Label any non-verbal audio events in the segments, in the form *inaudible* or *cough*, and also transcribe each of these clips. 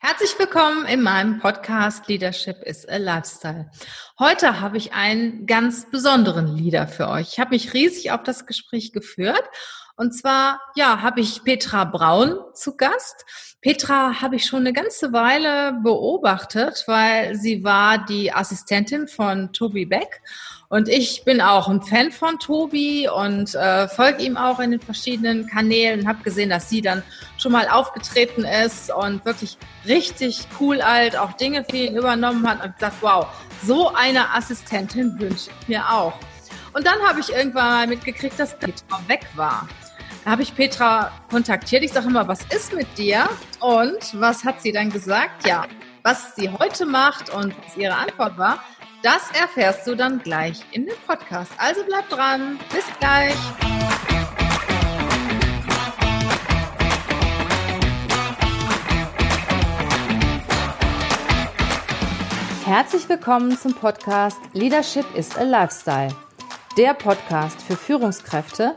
Herzlich willkommen in meinem Podcast Leadership is a Lifestyle. Heute habe ich einen ganz besonderen Leader für euch. Ich habe mich riesig auf das Gespräch geführt. Und zwar, ja, habe ich Petra Braun zu Gast. Petra habe ich schon eine ganze Weile beobachtet, weil sie war die Assistentin von Tobi Beck. Und ich bin auch ein Fan von Tobi und äh, folge ihm auch in den verschiedenen Kanälen. Habe gesehen, dass sie dann schon mal aufgetreten ist und wirklich richtig cool alt auch Dinge für ihn übernommen hat und gesagt, wow, so eine Assistentin wünsche ich mir auch. Und dann habe ich irgendwann mal mitgekriegt, dass Petra weg war. Habe ich Petra kontaktiert. Ich sage immer, was ist mit dir? Und was hat sie dann gesagt? Ja, was sie heute macht und was ihre Antwort war, das erfährst du dann gleich in dem Podcast. Also bleib dran. Bis gleich. Herzlich willkommen zum Podcast Leadership is a Lifestyle. Der Podcast für Führungskräfte,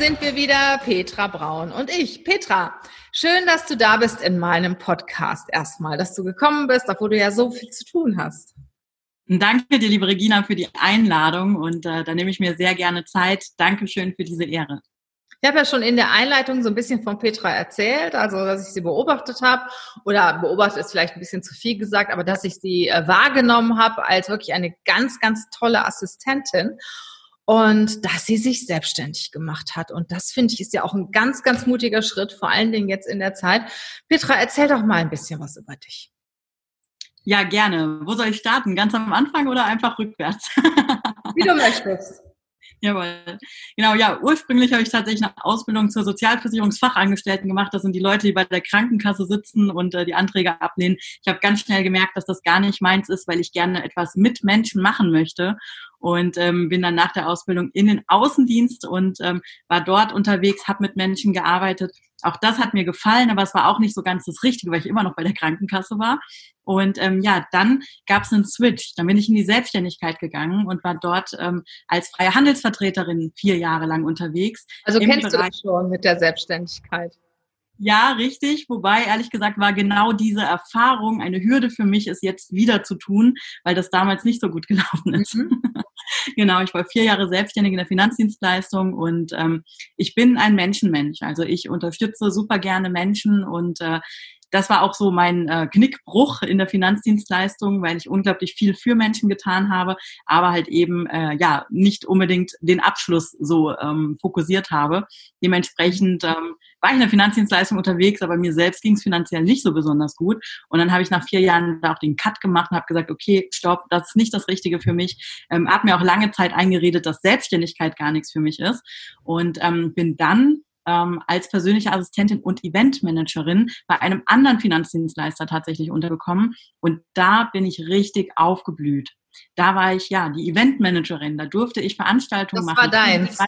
Sind wir wieder, Petra Braun und ich. Petra, Schön, dass du da bist in meinem Podcast erstmal, dass du gekommen bist, obwohl du ja so viel zu tun hast. Danke dir, liebe Regina, für die Einladung und äh, da nehme ich mir sehr gerne Zeit. Dankeschön für diese Ehre. Ich habe ja schon in der Einleitung so ein bisschen von Petra erzählt, also dass ich sie beobachtet habe oder beobachtet ist vielleicht ein bisschen zu viel gesagt, aber dass ich sie äh, wahrgenommen habe als wirklich eine ganz, ganz tolle Assistentin und dass sie sich selbstständig gemacht hat. Und das finde ich ist ja auch ein ganz, ganz mutiger Schritt, vor allen Dingen jetzt in der Zeit. Petra, erzähl doch mal ein bisschen was über dich. Ja, gerne. Wo soll ich starten? Ganz am Anfang oder einfach rückwärts? *laughs* Wie du möchtest. Jawohl. Genau, ja, ursprünglich habe ich tatsächlich eine Ausbildung zur Sozialversicherungsfachangestellten gemacht. Das sind die Leute, die bei der Krankenkasse sitzen und äh, die Anträge ablehnen. Ich habe ganz schnell gemerkt, dass das gar nicht meins ist, weil ich gerne etwas mit Menschen machen möchte und ähm, bin dann nach der Ausbildung in den Außendienst und ähm, war dort unterwegs, habe mit Menschen gearbeitet. Auch das hat mir gefallen, aber es war auch nicht so ganz das Richtige, weil ich immer noch bei der Krankenkasse war. Und ähm, ja, dann gab es einen Switch. Dann bin ich in die Selbstständigkeit gegangen und war dort ähm, als freie Handelsvertreterin vier Jahre lang unterwegs. Also kennst Bereich du das schon mit der Selbstständigkeit? Ja, richtig. Wobei, ehrlich gesagt, war genau diese Erfahrung eine Hürde für mich, es jetzt wieder zu tun, weil das damals nicht so gut *laughs* gelaufen ist. Mhm. *laughs* genau, ich war vier Jahre selbstständig in der Finanzdienstleistung und ähm, ich bin ein Menschenmensch. Also ich unterstütze super gerne Menschen und äh, das war auch so mein äh, Knickbruch in der Finanzdienstleistung, weil ich unglaublich viel für Menschen getan habe, aber halt eben äh, ja nicht unbedingt den Abschluss so ähm, fokussiert habe. Dementsprechend ähm, war ich in der Finanzdienstleistung unterwegs, aber mir selbst ging es finanziell nicht so besonders gut. Und dann habe ich nach vier Jahren da auch den Cut gemacht und habe gesagt, okay, stopp, das ist nicht das Richtige für mich. Ähm, hat mir auch lange Zeit eingeredet, dass Selbstständigkeit gar nichts für mich ist. Und ähm, bin dann ähm, als persönliche Assistentin und Eventmanagerin bei einem anderen Finanzdienstleister tatsächlich untergekommen. Und da bin ich richtig aufgeblüht. Da war ich ja die Eventmanagerin. Da durfte ich Veranstaltungen das machen. Das war deins.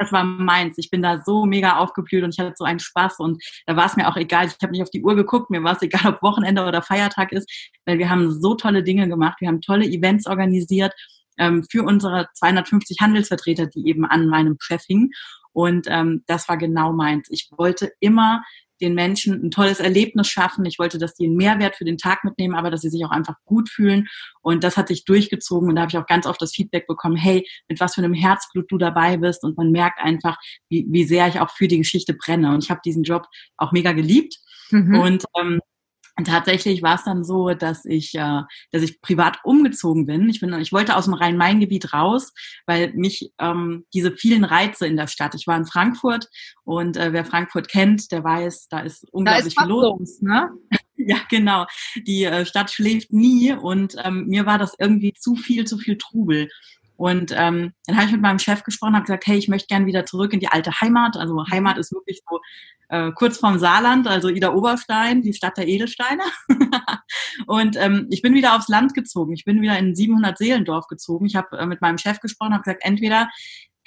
Das war meins. Ich bin da so mega aufgeblüht und ich hatte so einen Spaß und da war es mir auch egal. Ich habe nicht auf die Uhr geguckt, mir war es egal, ob Wochenende oder Feiertag ist, weil wir haben so tolle Dinge gemacht. Wir haben tolle Events organisiert ähm, für unsere 250 Handelsvertreter, die eben an meinem Chef hingen. Und ähm, das war genau meins. Ich wollte immer den Menschen ein tolles Erlebnis schaffen. Ich wollte, dass die einen Mehrwert für den Tag mitnehmen, aber dass sie sich auch einfach gut fühlen. Und das hat sich durchgezogen. Und da habe ich auch ganz oft das Feedback bekommen, hey, mit was für einem Herzblut du dabei bist. Und man merkt einfach, wie, wie sehr ich auch für die Geschichte brenne. Und ich habe diesen Job auch mega geliebt. Mhm. Und ähm, und tatsächlich war es dann so, dass ich, äh, dass ich privat umgezogen bin. Ich bin, ich wollte aus dem Rhein-Main-Gebiet raus, weil mich ähm, diese vielen Reize in der Stadt. Ich war in Frankfurt und äh, wer Frankfurt kennt, der weiß, da ist unglaublich da ist viel los. Ne? *laughs* ja, genau. Die äh, Stadt schläft nie und ähm, mir war das irgendwie zu viel, zu viel Trubel. Und ähm, dann habe ich mit meinem Chef gesprochen, habe gesagt, hey, ich möchte gerne wieder zurück in die alte Heimat. Also Heimat ist wirklich so äh, kurz vorm Saarland, also Ida Oberstein, die Stadt der Edelsteine. *laughs* und ähm, ich bin wieder aufs Land gezogen. Ich bin wieder in 700 Seelendorf gezogen. Ich habe äh, mit meinem Chef gesprochen, habe gesagt, entweder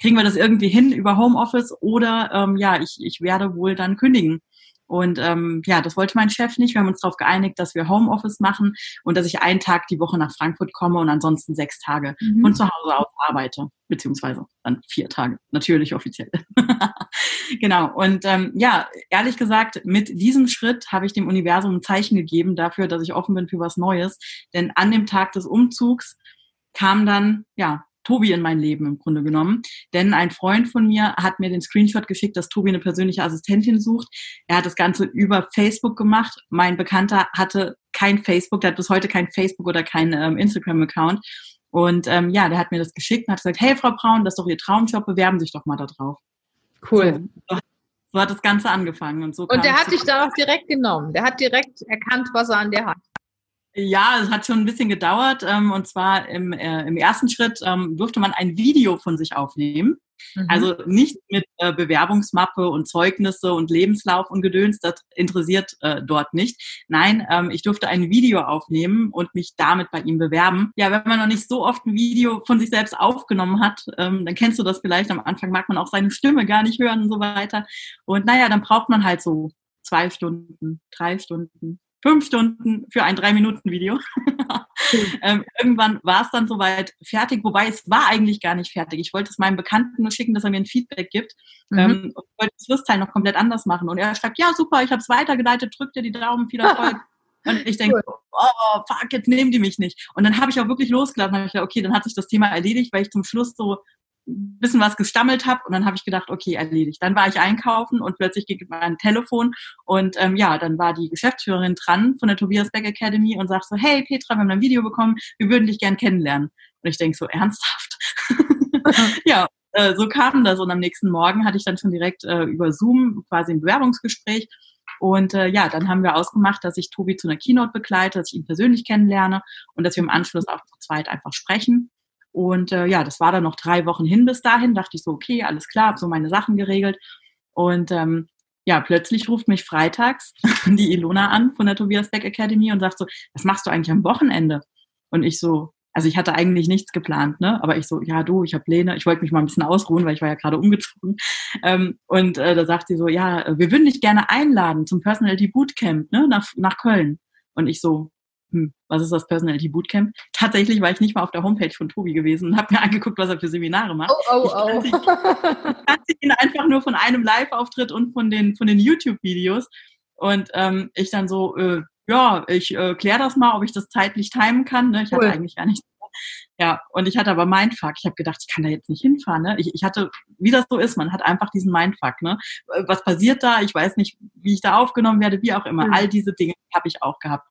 kriegen wir das irgendwie hin über Homeoffice oder ähm, ja, ich, ich werde wohl dann kündigen. Und ähm, ja, das wollte mein Chef nicht. Wir haben uns darauf geeinigt, dass wir Homeoffice machen und dass ich einen Tag die Woche nach Frankfurt komme und ansonsten sechs Tage mhm. von zu Hause aus arbeite, beziehungsweise dann vier Tage, natürlich offiziell. *laughs* genau. Und ähm, ja, ehrlich gesagt, mit diesem Schritt habe ich dem Universum ein Zeichen gegeben dafür, dass ich offen bin für was Neues. Denn an dem Tag des Umzugs kam dann ja Tobi in mein Leben im Grunde genommen. Denn ein Freund von mir hat mir den Screenshot geschickt, dass Tobi eine persönliche Assistentin sucht. Er hat das Ganze über Facebook gemacht. Mein Bekannter hatte kein Facebook, der hat bis heute kein Facebook oder kein ähm, Instagram-Account. Und ähm, ja, der hat mir das geschickt und hat gesagt, hey Frau Braun, das ist doch Ihr Traumjob, bewerben Sie sich doch mal da drauf. Cool. So, so hat das Ganze angefangen. Und, so und der hat dich darauf direkt genommen. Der hat direkt erkannt, was er an dir hat. Ja, es hat schon ein bisschen gedauert. Ähm, und zwar im, äh, im ersten Schritt ähm, durfte man ein Video von sich aufnehmen. Mhm. Also nicht mit äh, Bewerbungsmappe und Zeugnisse und Lebenslauf und Gedöns, das interessiert äh, dort nicht. Nein, ähm, ich durfte ein Video aufnehmen und mich damit bei ihm bewerben. Ja, wenn man noch nicht so oft ein Video von sich selbst aufgenommen hat, ähm, dann kennst du das vielleicht. Am Anfang mag man auch seine Stimme gar nicht hören und so weiter. Und naja, dann braucht man halt so zwei Stunden, drei Stunden, fünf Stunden für ein Drei-Minuten-Video. *laughs* ähm, irgendwann war es dann soweit fertig, wobei es war eigentlich gar nicht fertig. Ich wollte es meinem Bekannten nur schicken, dass er mir ein Feedback gibt. Mhm. Ähm, und wollte das Schlussteil noch komplett anders machen. Und er schreibt, ja, super, ich habe es weitergeleitet, drückt dir die Daumen, viel Erfolg. *laughs* Und ich denke, cool. oh, fuck, jetzt nehmen die mich nicht. Und dann habe ich auch wirklich losgelassen. Habe ich gedacht, okay, dann hat sich das Thema erledigt, weil ich zum Schluss so ein bisschen was gestammelt habe und dann habe ich gedacht, okay, erledigt. Dann war ich einkaufen und plötzlich ging mein Telefon und ähm, ja, dann war die Geschäftsführerin dran von der Tobias Beck Academy und sagt so, hey Petra, wir haben ein Video bekommen, wir würden dich gern kennenlernen. Und ich denke so, ernsthaft? *laughs* ja, äh, so kam das und am nächsten Morgen hatte ich dann schon direkt äh, über Zoom quasi ein Bewerbungsgespräch und äh, ja, dann haben wir ausgemacht, dass ich Tobi zu einer Keynote begleite, dass ich ihn persönlich kennenlerne und dass wir im Anschluss auch zu zweit einfach sprechen. Und äh, ja, das war dann noch drei Wochen hin bis dahin. Dachte ich so, okay, alles klar, habe so meine Sachen geregelt. Und ähm, ja, plötzlich ruft mich freitags *laughs* die Ilona an von der Tobias Beck Academy und sagt so, was machst du eigentlich am Wochenende? Und ich so, also ich hatte eigentlich nichts geplant, ne? Aber ich so, ja du, ich habe Pläne, ich wollte mich mal ein bisschen ausruhen, weil ich war ja gerade umgezogen. *laughs* Ähm, und äh, da sagt sie so, ja, wir würden dich gerne einladen zum Personality Bootcamp, ne, nach, nach Köln. Und ich so, hm, was ist das Personality Bootcamp? Tatsächlich war ich nicht mal auf der Homepage von Tobi gewesen und habe mir angeguckt, was er für Seminare macht. Oh, oh, oh. *laughs* Ich kannte ihn einfach nur von einem Live-Auftritt und von den, von den YouTube-Videos. Und ähm, ich dann so, äh, ja, ich äh, kläre das mal, ob ich das zeitlich timen kann. Ne? Ich cool. hatte eigentlich gar nicht ja, und ich hatte aber Mindfuck. Ich habe gedacht, ich kann da jetzt nicht hinfahren. Ne? Ich, ich hatte, wie das so ist, man hat einfach diesen Mindfuck. Ne? Was passiert da? Ich weiß nicht, wie ich da aufgenommen werde, wie auch immer. Mhm. All diese Dinge habe ich auch gehabt.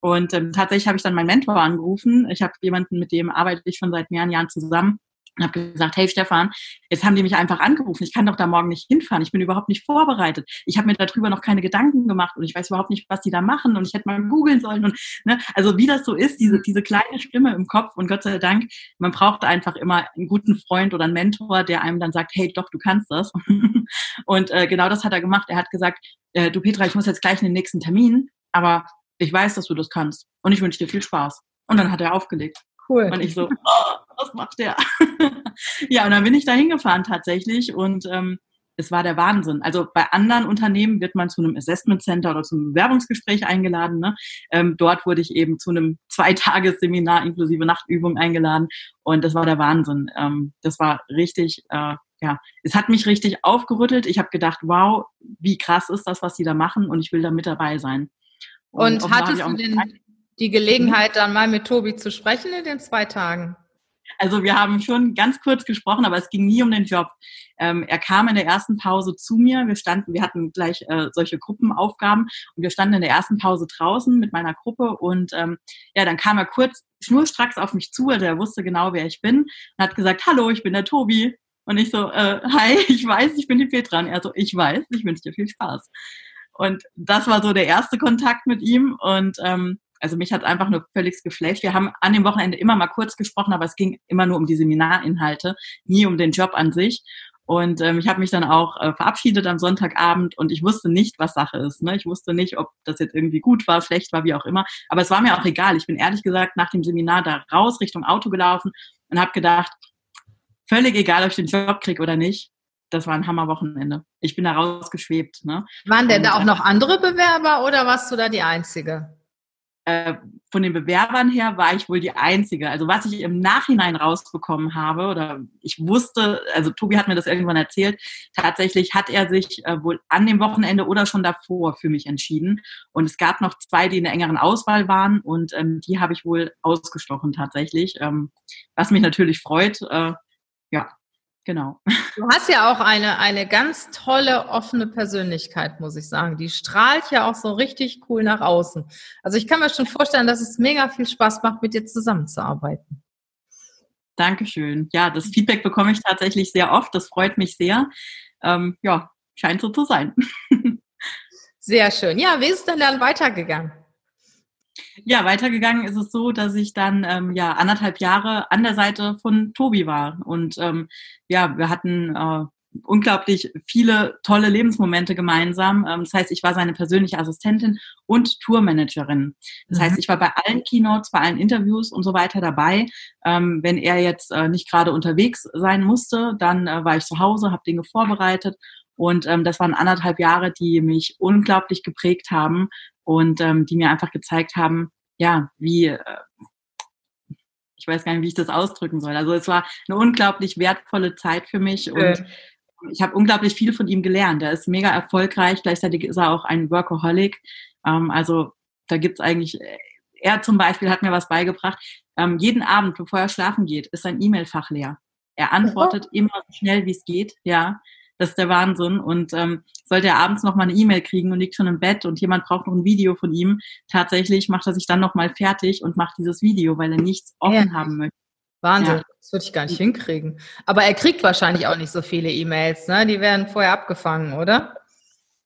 Und ähm, tatsächlich habe ich dann meinen Mentor angerufen. Ich habe jemanden, mit dem arbeite ich schon seit mehreren Jahren zusammen und habe gesagt, hey Stefan, jetzt haben die mich einfach angerufen. Ich kann doch da morgen nicht hinfahren. Ich bin überhaupt nicht vorbereitet. Ich habe mir darüber noch keine Gedanken gemacht und ich weiß überhaupt nicht, was die da machen und ich hätte mal googeln sollen. Und ne, also wie das so ist, diese diese kleine Stimme im Kopf und Gott sei Dank, man braucht einfach immer einen guten Freund oder einen Mentor, der einem dann sagt, hey, doch, du kannst das. *laughs* und äh, genau das hat er gemacht. Er hat gesagt, äh, du Petra, ich muss jetzt gleich in den nächsten Termin, aber ich weiß, dass du das kannst und ich wünsche dir viel Spaß. Und dann hat er aufgelegt. Cool. Und ich so, oh, *laughs* was macht der? *laughs* ja, und dann bin ich da hingefahren tatsächlich und ähm, es war der Wahnsinn. Also bei anderen Unternehmen wird man zu einem Assessment Center oder zum Bewerbungsgespräch eingeladen. Ne? Ähm, dort wurde ich eben zu einem *laughs* Zweitagesseminar inklusive Nachtübung eingeladen und das war der Wahnsinn. Ähm, das war richtig, äh, ja, es hat mich richtig aufgerüttelt. Ich habe gedacht, wow, wie krass ist das, was die da machen und ich will da mit dabei sein. Und, und hattest du denn die Gelegenheit, dann mal mit Tobi zu sprechen in den zwei Tagen? Also wir haben schon ganz kurz gesprochen, aber es ging nie um den Job. Ähm, er kam in der ersten Pause zu mir. Wir standen, wir hatten gleich äh, solche Gruppenaufgaben und wir standen in der ersten Pause draußen mit meiner Gruppe und ähm, ja, dann kam er kurz schnurstracks auf mich zu, also er wusste genau, wer ich bin und hat gesagt, hallo, ich bin der Tobi. Und ich so, äh, hi, *laughs* ich weiß, ich bin die Petra. Und er so, ich weiß, ich wünsche dir viel Spaß. Und das war so der erste Kontakt mit ihm. Und ähm, also mich hat einfach nur völlig geflasht. Wir haben an dem Wochenende immer mal kurz gesprochen, aber es ging immer nur um die Seminarinhalte, nie um den Job an sich. Und ähm, ich habe mich dann auch äh, verabschiedet am Sonntagabend und ich wusste nicht, was Sache ist. Ne? Ich wusste nicht, ob das jetzt irgendwie gut war, schlecht war, wie auch immer. Aber es war mir auch egal. Ich bin ehrlich gesagt nach dem Seminar da raus Richtung Auto gelaufen und habe gedacht, völlig egal, ob ich den Job kriege oder nicht. Das war ein Hammerwochenende. Ich bin da rausgeschwebt. Ne? Waren denn da auch noch andere Bewerber oder warst du da die Einzige? äh, von den Bewerbern her war ich wohl die Einzige. Also was ich im Nachhinein rausbekommen habe, oder ich wusste, also Tobi hat mir das irgendwann erzählt, tatsächlich hat er sich äh, wohl an dem Wochenende oder schon davor für mich entschieden. Und es gab noch zwei, die in der engeren Auswahl waren und ähm, die habe ich wohl ausgestochen tatsächlich, ähm, was mich natürlich freut. Äh, ja, Genau. Du hast ja auch eine, eine ganz tolle, offene Persönlichkeit, muss ich sagen. Die strahlt ja auch so richtig cool nach außen. Also ich kann mir schon vorstellen, dass es mega viel Spaß macht, mit dir zusammenzuarbeiten. Dankeschön. Ja, das Feedback bekomme ich tatsächlich sehr oft. Das freut mich sehr. Ähm, ja, scheint so zu sein. *laughs* Sehr schön. Ja, wie ist es denn dann weitergegangen? Ja, weitergegangen ist es so, dass ich dann ähm, ja anderthalb Jahre an der Seite von Tobi war. Und ähm, ja, wir hatten äh, unglaublich viele tolle Lebensmomente gemeinsam. Ähm, das heißt, ich war seine persönliche Assistentin und Tourmanagerin. Das mhm. heißt, ich war bei allen Keynotes, bei allen Interviews und so weiter dabei. Ähm, wenn er jetzt äh, nicht gerade unterwegs sein musste, dann äh, war ich zu Hause, habe Dinge vorbereitet und ähm, das waren anderthalb Jahre, die mich unglaublich geprägt haben und ähm, die mir einfach gezeigt haben, ja, wie, äh, ich weiß gar nicht, wie ich das ausdrücken soll. Also es war eine unglaublich wertvolle Zeit für mich und äh. ich habe unglaublich viel von ihm gelernt. Er ist mega erfolgreich, gleichzeitig ist er auch ein Workaholic. Ähm, also da gibt's eigentlich, er zum Beispiel hat mir was beigebracht. Ähm, jeden Abend, bevor er schlafen geht, ist sein E-Mail-Fach leer. Er antwortet oh. immer so schnell, wie es geht, ja. Das ist der Wahnsinn. Und ähm, sollte er abends noch mal eine E-Mail kriegen und liegt schon im Bett und jemand braucht noch ein Video von ihm, tatsächlich macht er sich dann noch mal fertig und macht dieses Video, weil er nichts offen ja. haben möchte. Wahnsinn, ja. das würde ich gar nicht hinkriegen. Aber er kriegt wahrscheinlich auch nicht so viele E-Mails, ne? Die werden vorher abgefangen, oder?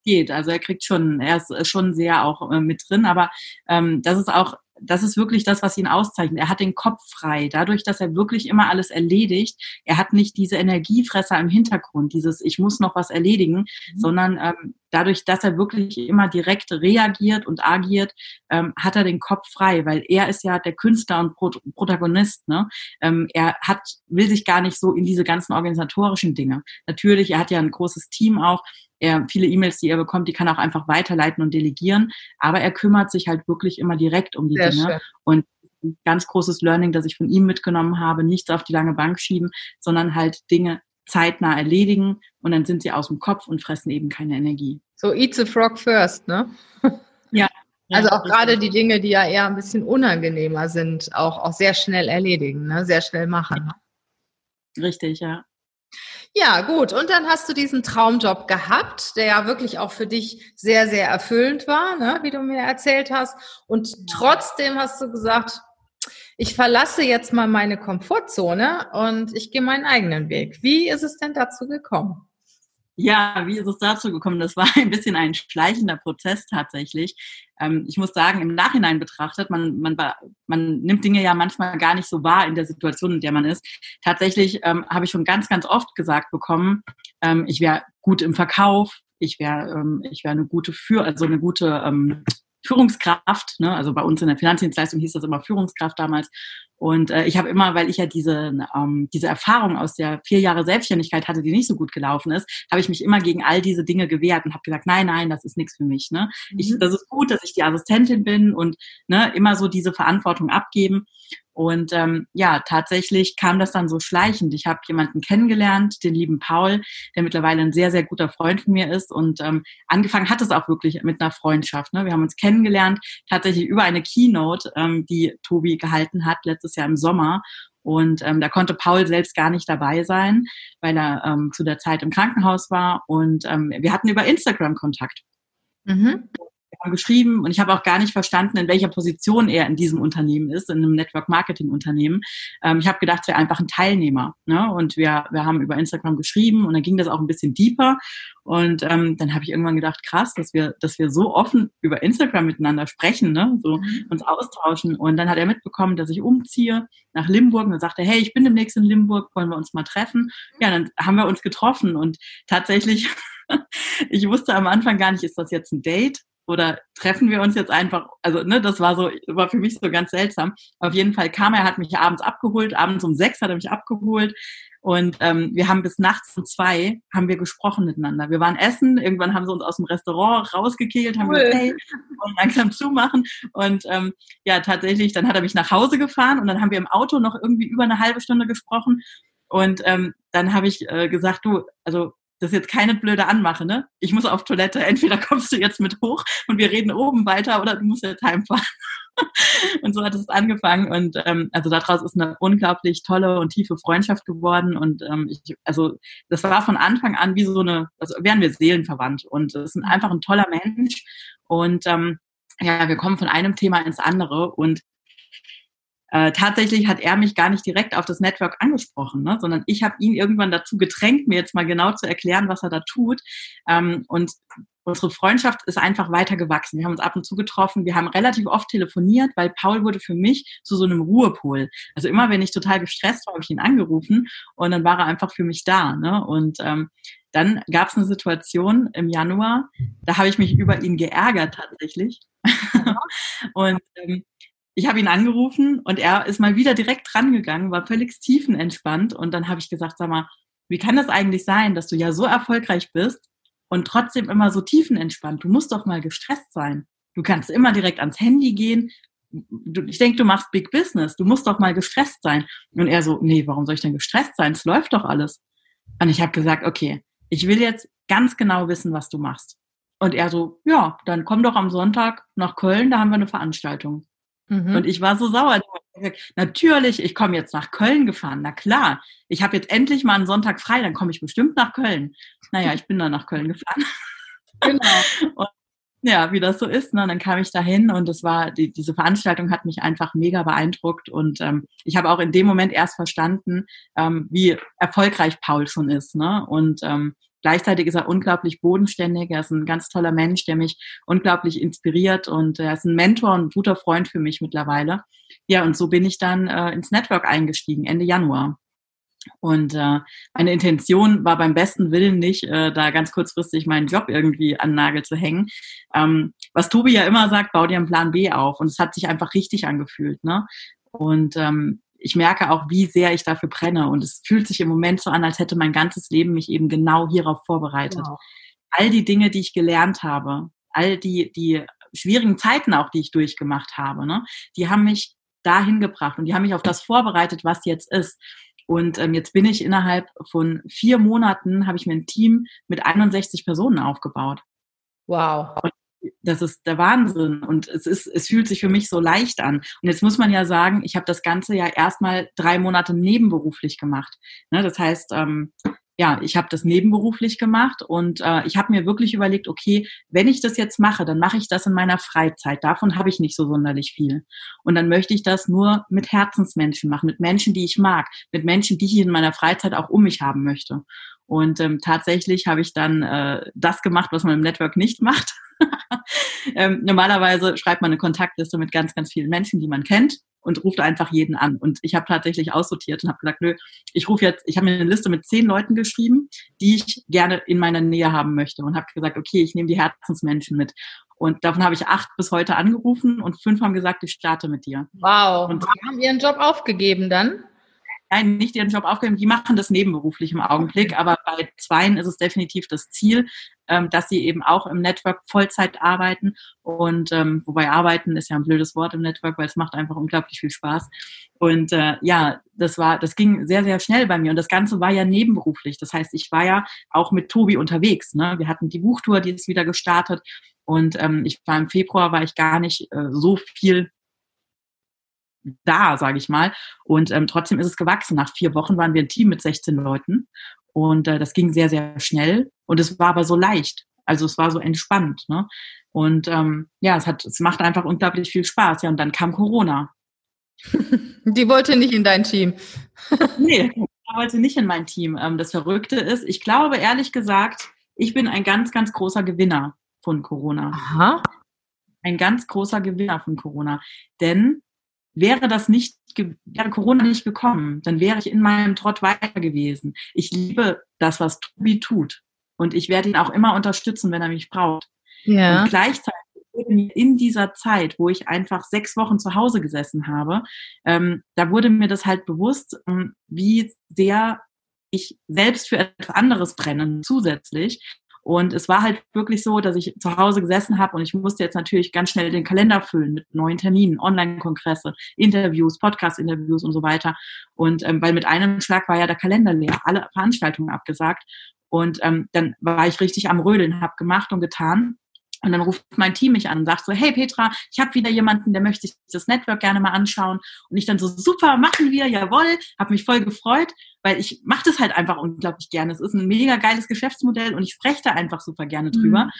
Geht, also er kriegt schon, er ist schon sehr auch äh, mit drin, aber ähm, das ist auch das ist wirklich das, was ihn auszeichnet. Er hat den Kopf frei, dadurch, dass er wirklich immer alles erledigt. Er hat nicht diese Energiefresser im Hintergrund, dieses Ich muss noch was erledigen, mhm. sondern ähm, dadurch, dass er wirklich immer direkt reagiert und agiert, ähm, hat er den Kopf frei, weil er ist ja der Künstler und Pro Protagonist. Ne? Ähm, er hat, will sich gar nicht so in diese ganzen organisatorischen Dinge. Natürlich, er hat ja ein großes Team auch. Er, viele E-Mails, die er bekommt, die kann er auch einfach weiterleiten und delegieren. Aber er kümmert sich halt wirklich immer direkt um die Sehr Dinge. Schön. Und ein ganz großes Learning, das ich von ihm mitgenommen habe, nichts auf die lange Bank schieben, sondern halt Dinge zeitnah erledigen und dann sind sie aus dem Kopf und fressen eben keine Energie. So eat the frog first, ne? *laughs* Ja. *laughs* Also auch gerade die Dinge, die ja eher ein bisschen unangenehmer sind, auch, auch sehr schnell erledigen, ne? sehr schnell machen. Ne? Richtig, ja. Ja, gut. Und dann hast du diesen Traumjob gehabt, der ja wirklich auch für dich sehr, sehr erfüllend war, ne? wie du mir erzählt hast. Und trotzdem hast du gesagt, ich verlasse jetzt mal meine Komfortzone und ich gehe meinen eigenen Weg. Wie ist es denn dazu gekommen? Ja, wie ist es dazu gekommen? Das war *laughs* ein bisschen ein schleichender Prozess tatsächlich. Ähm, ich muss sagen, im Nachhinein betrachtet, man, man, man nimmt Dinge ja manchmal gar nicht so wahr in der Situation, in der man ist. Tatsächlich ähm, habe ich schon ganz, ganz oft gesagt bekommen, ähm, ich wäre gut im Verkauf, ich wäre ähm, ich wäre eine gute für also eine gute ähm, Führungskraft, ne? also bei uns in der Finanzdienstleistung hieß das immer Führungskraft damals. Und äh, ich habe immer, weil ich ja diese, ähm, diese Erfahrung aus der vier Jahre Selbstständigkeit hatte, die nicht so gut gelaufen ist, habe ich mich immer gegen all diese Dinge gewehrt und habe gesagt, nein, nein, das ist nichts für mich. Ne? Ich, mhm. das ist gut, dass ich die Assistentin bin und ne, immer so diese Verantwortung abgeben. Und ähm, ja, tatsächlich kam das dann so schleichend. Ich habe jemanden kennengelernt, den lieben Paul, der mittlerweile ein sehr, sehr guter Freund von mir ist. Und ähm, angefangen hat es auch wirklich mit einer Freundschaft. Ne? Wir haben uns kennengelernt, tatsächlich über eine Keynote, ähm, die Tobi gehalten hat letztes Jahr im Sommer. Und ähm, da konnte Paul selbst gar nicht dabei sein, weil er ähm, zu der Zeit im Krankenhaus war. Und ähm, wir hatten über Instagram Kontakt. Mhm. Geschrieben und ich habe auch gar nicht verstanden, in welcher Position er in diesem Unternehmen ist, in einem Network Marketing Unternehmen. Ähm, ich habe gedacht, er wäre einfach ein Teilnehmer. Ne? Und wir, wir haben über Instagram geschrieben und dann ging das auch ein bisschen deeper. Und ähm, dann habe ich irgendwann gedacht, krass, dass wir, dass wir so offen über Instagram miteinander sprechen, ne? so mhm. uns austauschen. Und dann hat er mitbekommen, dass ich umziehe nach Limburg und dann sagte, hey, ich bin demnächst in Limburg, wollen wir uns mal treffen? Ja, dann haben wir uns getroffen und tatsächlich *laughs* ich wusste am Anfang gar nicht, ist das jetzt ein Date oder treffen wir uns jetzt einfach, also ne, das war so, war für mich so ganz seltsam. Auf jeden Fall kam er, hat mich abends abgeholt, abends um sechs hat er mich abgeholt und ähm, wir haben bis nachts um zwei haben wir gesprochen miteinander. Wir waren essen, irgendwann haben sie uns aus dem Restaurant rausgekegelt, haben cool. gesagt, hey, wir wollen langsam zumachen. Und ähm, ja, tatsächlich, dann hat er mich nach Hause gefahren und dann haben wir im Auto noch irgendwie über eine halbe Stunde gesprochen. Und ähm, dann habe ich äh, gesagt, du, also das ist jetzt keine blöde Anmache, ne? Ich muss auf Toilette. *laughs* Entweder kommst du jetzt mit hoch und wir reden oben weiter oder du musst jetzt heimfahren. *laughs* und so hat es angefangen und ähm, also daraus ist eine unglaublich tolle und tiefe Freundschaft geworden und ähm, ich, also das war von Anfang an wie so eine, also wären wir seelenverwandt und es ist einfach ein toller Mensch und ähm, ja, wir kommen von einem Thema ins andere und äh, tatsächlich hat er mich gar nicht direkt auf das Network angesprochen, ne? sondern ich habe ihn irgendwann dazu gedrängt, mir jetzt mal genau zu erklären, was er da tut. Ähm, und unsere Freundschaft ist einfach weiter gewachsen. Wir haben uns ab und zu getroffen, wir haben relativ oft telefoniert, weil Paul wurde für mich zu so einem Ruhepol. Also immer, wenn ich total gestresst war, habe ich ihn angerufen und dann war er einfach für mich da. Ne? Und ähm, dann gab es eine Situation im Januar, da habe ich mich über ihn geärgert tatsächlich. *laughs* und ähm, ich habe ihn angerufen und er ist mal wieder direkt drangegangen, war völlig tiefenentspannt und dann habe ich gesagt, sag mal, wie kann das eigentlich sein, dass du ja so erfolgreich bist und trotzdem immer so tiefenentspannt? Du musst doch mal gestresst sein. Du kannst immer direkt ans Handy gehen. Ich denke, du machst Big Business. Du musst doch mal gestresst sein. Und er so, nee, warum soll ich denn gestresst sein? Es läuft doch alles. Und ich habe gesagt, okay, ich will jetzt ganz genau wissen, was du machst. Und er so, ja, dann komm doch am Sonntag nach Köln, da haben wir eine Veranstaltung. Mhm. Und ich war so sauer. Natürlich, ich komme jetzt nach Köln gefahren. Na klar, ich habe jetzt endlich mal einen Sonntag frei, dann komme ich bestimmt nach Köln. Naja, ich bin dann nach Köln gefahren. *laughs* Genau. *laughs* Und ja, wie das so ist. Ne? Dann kam ich dahin und es war, die, diese Veranstaltung hat mich einfach mega beeindruckt und ähm, ich habe auch in dem Moment erst verstanden, ähm, wie erfolgreich Paul schon ist. Ne? Und ähm, Gleichzeitig ist er unglaublich bodenständig. Er ist ein ganz toller Mensch, der mich unglaublich inspiriert und er ist ein Mentor und ein guter Freund für mich mittlerweile. Ja, und so bin ich dann äh, ins Network eingestiegen, Ende Januar. Und äh, meine Intention war beim besten Willen nicht, äh, da ganz kurzfristig meinen Job irgendwie an Nagel zu hängen. Ähm, was Tobi ja immer sagt, bau dir einen Plan B auf. Und es hat sich einfach richtig angefühlt. Ne? Und ähm, ich merke auch, wie sehr ich dafür brenne. Und es fühlt sich im Moment so an, als hätte mein ganzes Leben mich eben genau hierauf vorbereitet. Wow. All die Dinge, die ich gelernt habe, all die, die schwierigen Zeiten auch, die ich durchgemacht habe, ne, die haben mich dahin gebracht und die haben mich auf das vorbereitet, was jetzt ist. Und ähm, jetzt bin ich innerhalb von vier Monaten, habe ich mir ein Team mit 61 Personen aufgebaut. Wow. Und das ist der Wahnsinn und es ist, es fühlt sich für mich so leicht an. Und jetzt muss man ja sagen, ich habe das Ganze ja erstmal drei Monate nebenberuflich gemacht. Ne, das heißt, ähm, ja, ich habe das nebenberuflich gemacht und äh, ich habe mir wirklich überlegt, okay, wenn ich das jetzt mache, dann mache ich das in meiner Freizeit. Davon habe ich nicht so sonderlich viel. Und dann möchte ich das nur mit Herzensmenschen machen, mit Menschen, die ich mag, mit Menschen, die ich in meiner Freizeit auch um mich haben möchte. Und ähm, tatsächlich habe ich dann äh, das gemacht, was man im Network nicht macht. *laughs* ähm, normalerweise schreibt man eine Kontaktliste mit ganz, ganz vielen Menschen, die man kennt und ruft einfach jeden an. Und ich habe tatsächlich aussortiert und habe gesagt, nö, ich rufe jetzt, ich habe mir eine Liste mit zehn Leuten geschrieben, die ich gerne in meiner Nähe haben möchte und habe gesagt, okay, ich nehme die Herzensmenschen mit. Und davon habe ich acht bis heute angerufen und fünf haben gesagt, ich starte mit dir. Wow. Und haben ihren Job aufgegeben dann? Nein, nicht ihren Job aufgeben, die machen das nebenberuflich im Augenblick, aber bei zweien ist es definitiv das Ziel, ähm, dass sie eben auch im Network Vollzeit arbeiten. Und ähm, wobei arbeiten ist ja ein blödes Wort im Network, weil es macht einfach unglaublich viel Spaß. Und äh, ja, das war, das ging sehr, sehr schnell bei mir. Und das Ganze war ja nebenberuflich, das heißt, ich war ja auch mit Tobi unterwegs, ne? wir hatten die Buchtour, die ist wieder gestartet. Und ähm, ich war im Februar, war ich gar nicht äh, so viel da, sage ich mal. Und ähm, trotzdem ist es gewachsen. Nach vier Wochen waren wir ein Team mit 16 Leuten. Und äh, das ging sehr, sehr schnell. Und es war aber so leicht. Also es war so entspannt. Ne? Und ähm, ja, es hat, es macht einfach unglaublich viel Spaß. Ja, und dann kam Corona. *laughs* Die wollte nicht in dein Team. *laughs* nee, die wollte nicht in mein Team. Ähm, das Verrückte ist, ich glaube ehrlich gesagt, ich bin ein ganz, ganz großer Gewinner von Corona. Aha. Ein ganz großer Gewinner von Corona. Denn wäre das nicht, wäre Corona nicht gekommen, dann wäre ich in meinem Trott weiter gewesen. Ich liebe das, was Tobi tut. Und ich werde ihn auch immer unterstützen, wenn er mich braucht. Ja. Und gleichzeitig in dieser Zeit, wo ich einfach sechs Wochen zu Hause gesessen habe, ähm, da wurde mir das halt bewusst, ähm, wie sehr ich selbst für etwas anderes brenne zusätzlich. Und es war halt wirklich so, dass ich zu Hause gesessen habe und ich musste jetzt natürlich ganz schnell den Kalender füllen mit neuen Terminen, Online-Kongresse, Interviews, Podcast-Interviews und so weiter. Und ähm, weil mit einem Schlag war ja der Kalender leer, alle Veranstaltungen abgesagt. Und ähm, dann war ich richtig am Rödeln, habe gemacht und getan. Und dann ruft mein Team mich an und sagt so, hey Petra, ich habe wieder jemanden, der möchte sich das Network gerne mal anschauen. Und ich dann so, super, machen wir, jawohl, habe mich voll gefreut, weil ich mache das halt einfach unglaublich gerne. Es ist ein mega geiles Geschäftsmodell und ich spreche da einfach super gerne drüber. Mhm.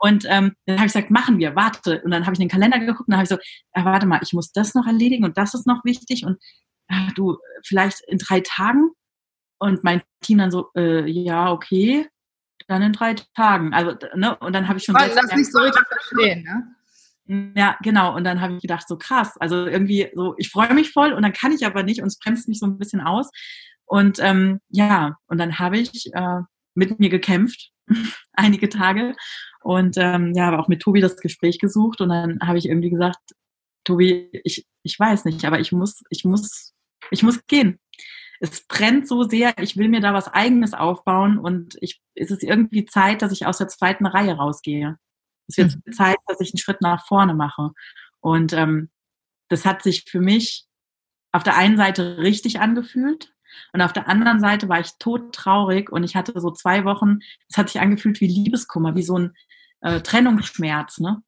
Und ähm, dann habe ich gesagt, machen wir, warte. Und dann habe ich in den Kalender geguckt und dann habe ich so, ja, warte mal, ich muss das noch erledigen und das ist noch wichtig und äh, du, vielleicht in drei Tagen. Und mein Team dann so, äh, ja, okay dann in drei Tagen. Also, ne, und dann habe ich schon. Weil das nicht so richtig verstehen, ne? Ja, genau. Und dann habe ich gedacht, so krass. Also irgendwie so, ich freue mich voll und dann kann ich aber nicht und es bremst mich so ein bisschen aus. Und ähm, ja, und dann habe ich äh, mit mir gekämpft, *laughs* einige Tage. Und ähm, ja, aber auch mit Tobi das Gespräch gesucht. Und dann habe ich irgendwie gesagt, Tobi, ich, ich weiß nicht, aber ich muss, ich muss, ich muss gehen es brennt so sehr, ich will mir da was eigenes aufbauen und ich, es ist irgendwie Zeit, dass ich aus der zweiten Reihe rausgehe. Es wird mhm. Zeit, dass ich einen Schritt nach vorne mache. Und ähm, das hat sich für mich auf der einen Seite richtig angefühlt und auf der anderen Seite war ich todtraurig und ich hatte so zwei Wochen, es hat sich angefühlt wie Liebeskummer, wie so ein äh, Trennungsschmerz, ne?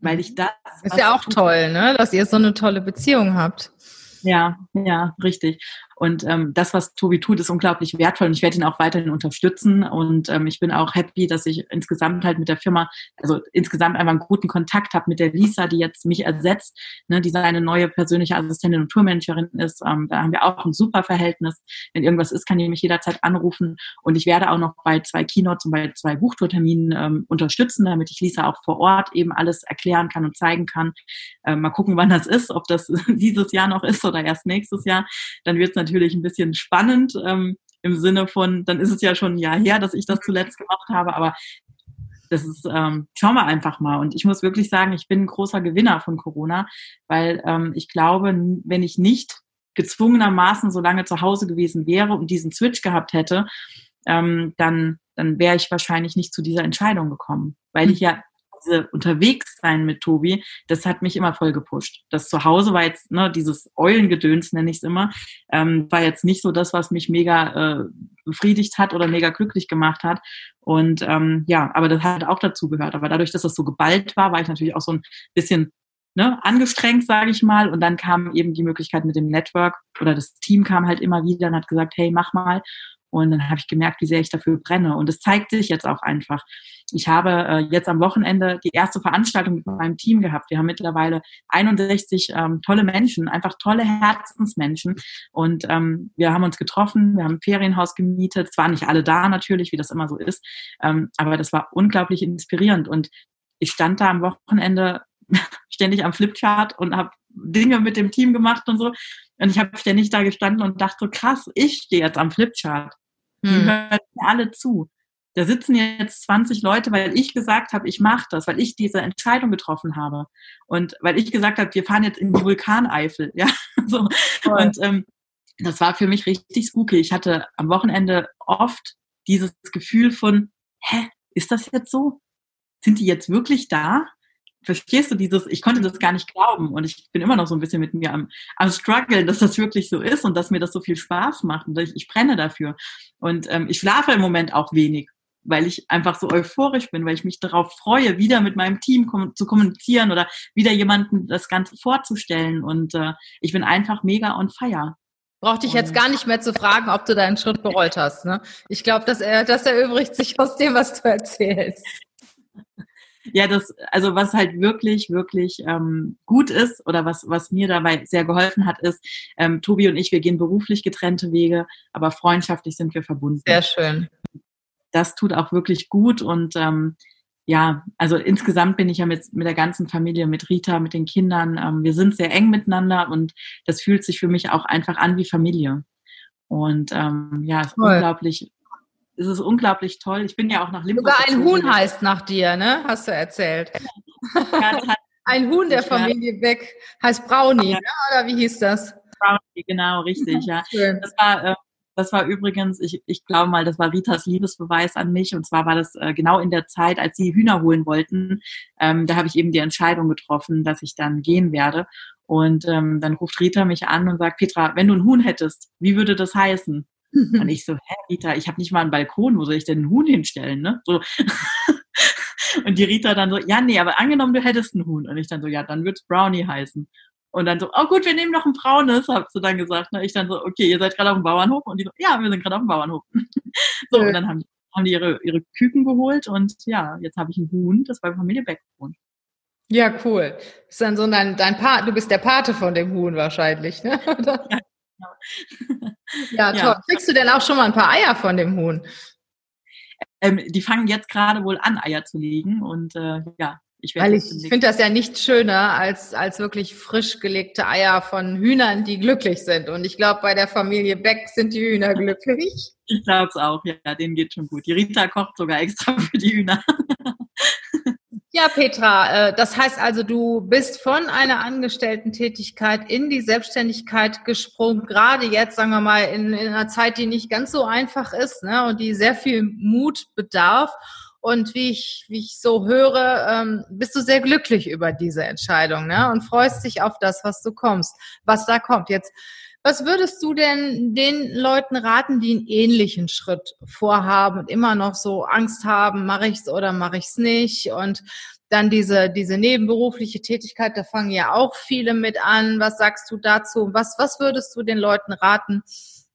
Weil ich das. Ist ja auch toll, ne? Dass ihr so eine tolle Beziehung habt. Ja, ja, richtig. Und ähm, das, was Tobi tut, ist unglaublich wertvoll und ich werde ihn auch weiterhin unterstützen. Und ähm, ich bin auch happy, dass ich insgesamt halt mit der Firma, also insgesamt einfach einen guten Kontakt habe mit der Lisa, die jetzt mich ersetzt, ne, die seine neue persönliche Assistentin und Tourmanagerin ist. Ähm, da haben wir auch ein super Verhältnis. Wenn irgendwas ist, kann die mich jederzeit anrufen. Und ich werde auch noch bei zwei Keynotes und bei zwei Buchtourterminen ähm, unterstützen, damit ich Lisa auch vor Ort eben alles erklären kann und zeigen kann. Ähm, mal gucken, wann das ist, ob das *laughs* dieses Jahr noch ist oder erst nächstes Jahr. Dann wird es natürlich natürlich ein bisschen spannend ähm, im Sinne von, dann ist es ja schon ein Jahr her, dass ich das zuletzt gemacht habe, aber das ist, ähm, schauen wir einfach mal. Und ich muss wirklich sagen, ich bin ein großer Gewinner von Corona, weil ähm, ich glaube, wenn ich nicht gezwungenermaßen so lange zu Hause gewesen wäre und diesen Switch gehabt hätte, ähm, dann, dann wäre ich wahrscheinlich nicht zu dieser Entscheidung gekommen, weil ich ja diese Unterwegssein mit Tobi, das hat mich immer voll gepusht. Das Zuhause war jetzt, ne, dieses Eulengedöns nenne ich es immer, ähm, war jetzt nicht so das, was mich mega äh, befriedigt hat oder mega glücklich gemacht hat. Und ähm, ja, aber das hat auch dazu gehört. Aber dadurch, dass das so geballt war, war ich natürlich auch so ein bisschen ne, angestrengt, sage ich mal. Und dann kam eben die Möglichkeit mit dem Network oder das Team kam halt immer wieder und hat gesagt, hey, mach mal. Und dann habe ich gemerkt, wie sehr ich dafür brenne. Und es zeigt sich jetzt auch einfach. Ich habe äh, jetzt am Wochenende die erste Veranstaltung mit meinem Team gehabt. Wir haben mittlerweile 61 ähm, tolle Menschen, einfach tolle Herzensmenschen. Und ähm, wir haben uns getroffen, wir haben ein Ferienhaus gemietet. Es waren nicht alle da natürlich, wie das immer so ist. Ähm, aber das war unglaublich inspirierend. Und ich stand da am Wochenende *laughs* ständig am Flipchart und habe Dinge mit dem Team gemacht und so. Und ich habe ständig da gestanden und dachte so, krass, ich stehe jetzt am Flipchart. Die hm. hören mir alle zu. Da sitzen jetzt 20 Leute, weil ich gesagt habe, ich mache das, weil ich diese Entscheidung getroffen habe. Und weil ich gesagt habe, wir fahren jetzt in die Vulkaneifel. *laughs* Ja, so. Und ähm, das war für mich richtig spooky. Ich hatte am Wochenende oft dieses Gefühl von, hä, ist das jetzt so? Sind die jetzt wirklich da? Verstehst du dieses, ich konnte das gar nicht glauben und ich bin immer noch so ein bisschen mit mir am, am struggeln, dass das wirklich so ist und dass mir das so viel Spaß macht und ich, ich brenne dafür. Und ähm, ich schlafe im Moment auch wenig, weil ich einfach so euphorisch bin, weil ich mich darauf freue, wieder mit meinem Team kom zu kommunizieren oder wieder jemanden das Ganze vorzustellen und äh, ich bin einfach mega on fire. Brauchte ich jetzt gar nicht mehr zu fragen, ob du deinen Schritt bereut hast. Ne? Ich glaube, dass er, das erübrigt sich aus dem, was du erzählst. *laughs* Ja, das, also was halt wirklich, wirklich ähm, gut ist oder was, was mir dabei sehr geholfen hat, ist, ähm, Tobi und ich, wir gehen beruflich getrennte Wege, aber freundschaftlich sind wir verbunden. Sehr schön. Das tut auch wirklich gut und ähm, ja, also insgesamt bin ich ja mit, mit der ganzen Familie, mit Rita, mit den Kindern, ähm, wir sind sehr eng miteinander und das fühlt sich für mich auch einfach an wie Familie. Und ähm, ja, es ist unglaublich, es ist unglaublich toll. Ich bin ja auch nach Limburg. Sogar ein Huhn heißt nach dir, ne? Hast du erzählt. Ja, *laughs* ein Huhn der Familie Beck heißt Brownie, ja. ne? oder wie hieß das? Brownie, genau, richtig, ja. Schön. Das war, äh, das war übrigens, ich, ich glaube mal, das war Ritas Liebesbeweis an mich. Und zwar war das äh, genau in der Zeit, als sie Hühner holen wollten. Ähm, da habe ich eben die Entscheidung getroffen, dass ich dann gehen werde. Und ähm, dann ruft Rita mich an und sagt, Petra, wenn du ein Huhn hättest, wie würde das heißen? Und *laughs* ich so, hä, Rita, ich habe nicht mal einen Balkon, wo soll ich denn ein Huhn hinstellen? Ne? So. *laughs* Und die Rita dann so, ja, nee, aber angenommen, du hättest einen Huhn. Und ich dann so, ja, dann wird's Brownie heißen. Und dann so, oh gut, wir nehmen noch ein braunes, hast du dann gesagt. Ne? Ich dann so, okay, ihr seid gerade auf dem Bauernhof. Und die so, ja, wir sind gerade auf dem Bauernhof. *laughs* so, und dann haben, haben die ihre, ihre Küken geholt und ja, jetzt habe ich einen Huhn, das bei Familie Beck wohnt. Ja, cool. Ist dann so dein, dein Pat, du bist der Pate von dem Huhn wahrscheinlich, ne? ja, genau. *laughs* ja, toll. Ja. Kriegst du denn auch schon mal ein paar Eier von dem Huhn? Ähm, die fangen jetzt gerade wohl an, Eier zu legen und äh, ja, ich Weil ich finde das ja nicht schöner als, als wirklich frisch gelegte Eier von Hühnern, die glücklich sind. Und ich glaube, bei der Familie Beck sind die Hühner glücklich. Ich glaube es auch, ja, denen geht schon gut. Die Rita kocht sogar extra für die Hühner. *laughs* Ja, Petra, äh, das heißt also, du bist von einer Angestellten-Tätigkeit in die Selbstständigkeit gesprungen, gerade jetzt, sagen wir mal, in, in einer Zeit, die nicht ganz so einfach ist ne, und die sehr viel Mut bedarf. Und wie ich, wie ich so höre, ähm, bist du sehr glücklich über diese Entscheidung ne, und freust dich auf das, was du kommst, was da kommt. Jetzt was würdest du denn den Leuten raten, die einen ähnlichen Schritt vorhaben und immer noch so Angst haben, mache ich es oder mache ich es nicht? Und dann diese, diese nebenberufliche Tätigkeit, da fangen ja auch viele mit an. Was sagst du dazu? Was, was würdest du den Leuten raten,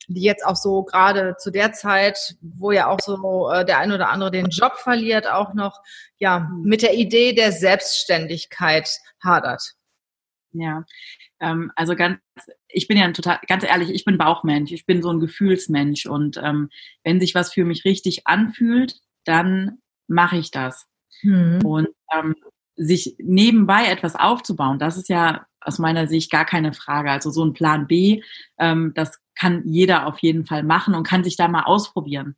die jetzt auch so gerade zu der Zeit, wo ja auch so äh, der ein oder andere den Job verliert, auch noch ja mit der Idee der Selbstständigkeit hadert? Ja, ähm, also ganz, ich bin ja ein total, ganz ehrlich, ich bin Bauchmensch, ich bin so ein Gefühlsmensch und ähm, wenn sich was für mich richtig anfühlt, dann mache ich das. Mhm. Und ähm, sich nebenbei etwas aufzubauen, das ist ja aus meiner Sicht gar keine Frage. Also so ein Plan B, ähm, das kann jeder auf jeden Fall machen und kann sich da mal ausprobieren.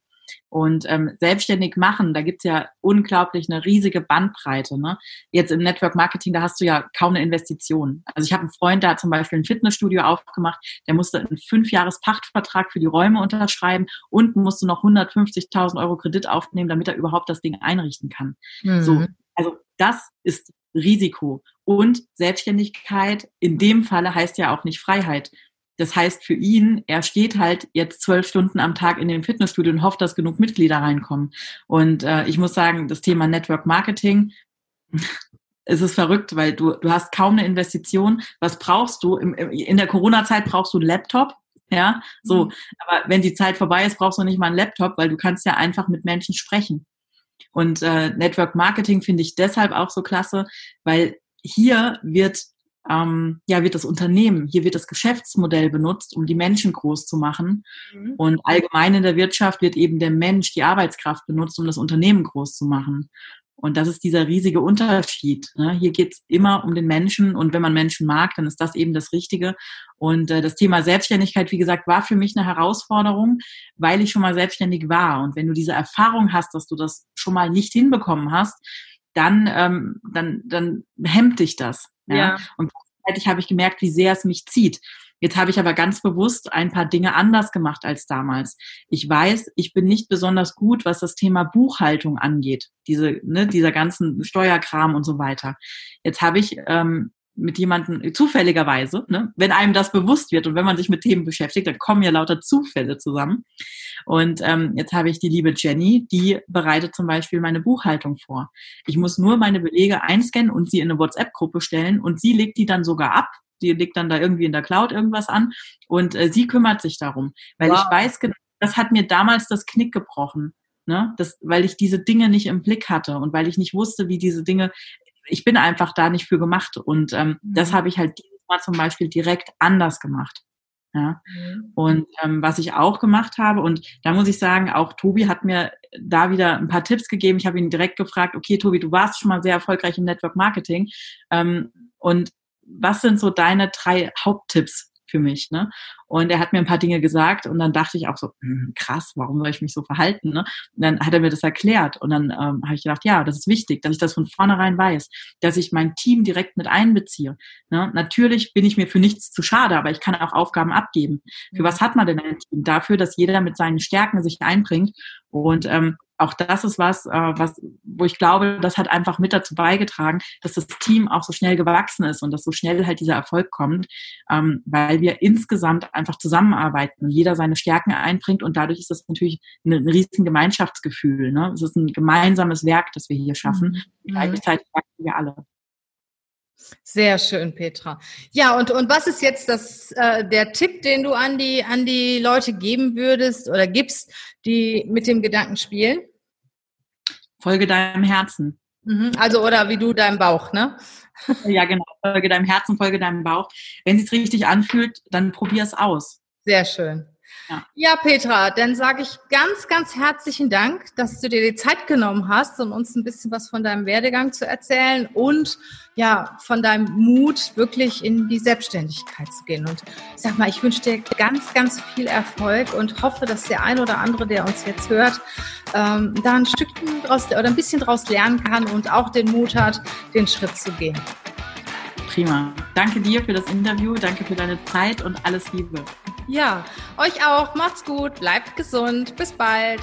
Und ähm, selbstständig machen, da gibt's ja unglaublich eine riesige Bandbreite. Ne? Jetzt im Network Marketing, da hast du ja kaum eine Investition. Also ich habe einen Freund, der hat zum Beispiel ein Fitnessstudio aufgemacht, der musste einen Fünfjahres-Pachtvertrag für die Räume unterschreiben und musste noch 150.000 Euro Kredit aufnehmen, damit er überhaupt das Ding einrichten kann. Mhm. So, also das ist Risiko. Und Selbstständigkeit in dem Falle heißt ja auch nicht Freiheit. Das heißt für ihn, er steht halt jetzt zwölf Stunden am Tag in dem Fitnessstudio und hofft, dass genug Mitglieder reinkommen. Und äh, ich muss sagen, das Thema Network Marketing, *laughs* es ist verrückt, weil du, du hast kaum eine Investition. Was brauchst du? Im, in der Corona-Zeit brauchst du einen Laptop. Ja, so. Mhm. Aber wenn die Zeit vorbei ist, brauchst du nicht mal einen Laptop, weil du kannst ja einfach mit Menschen sprechen. Und äh, Network Marketing finde ich deshalb auch so klasse, weil hier wird ähm, ja, wird das Unternehmen, hier wird das Geschäftsmodell benutzt, um die Menschen groß zu machen. Mhm. Und allgemein in der Wirtschaft wird eben der Mensch, die Arbeitskraft benutzt, um das Unternehmen groß zu machen. Und das ist dieser riesige Unterschied. Ne? Hier geht's immer um den Menschen und wenn man Menschen mag, dann ist das eben das Richtige. Und äh, das Thema Selbstständigkeit, wie gesagt, war für mich eine Herausforderung, weil ich schon mal selbstständig war. Und wenn du diese Erfahrung hast, dass du das schon mal nicht hinbekommen hast, dann, ähm, dann, dann hemmt dich das. Ja. ja. Und gleichzeitig habe ich gemerkt, wie sehr es mich zieht. Jetzt habe ich aber ganz bewusst ein paar Dinge anders gemacht als damals. Ich weiß, ich bin nicht besonders gut, was das Thema Buchhaltung angeht, diese, ne, dieser ganzen Steuerkram und so weiter. Jetzt habe ich ähm, mit jemandem zufälligerweise, ne, wenn einem das bewusst wird und wenn man sich mit Themen beschäftigt, dann kommen ja lauter Zufälle zusammen. Und ähm, jetzt habe ich die liebe Jenny, die bereitet zum Beispiel meine Buchhaltung vor. Ich muss nur meine Belege einscannen und sie in eine WhatsApp-Gruppe stellen und sie legt die dann sogar ab. Die legt dann da irgendwie in der Cloud irgendwas an und äh, sie kümmert sich darum, weil wow. ich weiß genau, das hat mir damals das Knick gebrochen. Ne? Das, weil ich diese Dinge nicht im Blick hatte und weil ich nicht wusste, wie diese Dinge, ich bin einfach da nicht für gemacht. Und ähm, mhm. das habe ich halt dieses Mal zum Beispiel direkt anders gemacht. Ja. Mhm. Und ähm, was ich auch gemacht habe, und da muss ich sagen, auch Tobi hat mir da wieder ein paar Tipps gegeben. Ich habe ihn direkt gefragt, okay, Tobi, du warst schon mal sehr erfolgreich im Network Marketing. Ähm, und was sind so deine drei Haupttipps für mich. Ne? Und er hat mir ein paar Dinge gesagt und dann dachte ich auch so, hm, krass, warum soll ich mich so verhalten? Ne? Und dann hat er mir das erklärt und dann ähm, habe ich gedacht, ja, das ist wichtig, dass ich das von vornherein weiß, dass ich mein Team direkt mit einbeziehe. Ne? Natürlich bin ich mir für nichts zu schade, aber ich kann auch Aufgaben abgeben. Für was hat man denn ein Team? Dafür, dass jeder mit seinen Stärken sich einbringt und ähm, auch das ist was, äh, was, wo ich glaube, das hat einfach mit dazu beigetragen, dass das Team auch so schnell gewachsen ist und dass so schnell halt dieser Erfolg kommt, ähm, weil wir insgesamt einfach zusammenarbeiten und jeder seine Stärken einbringt und dadurch ist das natürlich ein, ein riesen Gemeinschaftsgefühl. Ne? Es ist ein gemeinsames Werk, das wir hier schaffen. Mhm. Gleichzeitig wachsen wir alle. Sehr schön, Petra. Ja, und, und was ist jetzt das, äh, der Tipp, den du an die, an die Leute geben würdest oder gibst, die mit dem Gedanken spielen? Folge deinem Herzen. Mhm, also, oder wie du deinem Bauch, ne? *laughs* Ja, genau. Folge deinem Herzen, folge deinem Bauch. Wenn es sich richtig anfühlt, dann probier es aus. Sehr schön. Ja. ja, Petra, dann sage ich ganz, ganz herzlichen Dank, dass du dir die Zeit genommen hast, um uns ein bisschen was von deinem Werdegang zu erzählen und ja, von deinem Mut, wirklich in die Selbstständigkeit zu gehen. Und ich sag mal, ich wünsche dir ganz, ganz viel Erfolg und hoffe, dass der ein oder andere, der uns jetzt hört, ähm, da ein Stückchen draus oder ein bisschen draus lernen kann und auch den Mut hat, den Schritt zu gehen. Prima. Danke dir für das Interview, danke für deine Zeit und alles Liebe. Ja, euch auch. Macht's gut, bleibt gesund. Bis bald.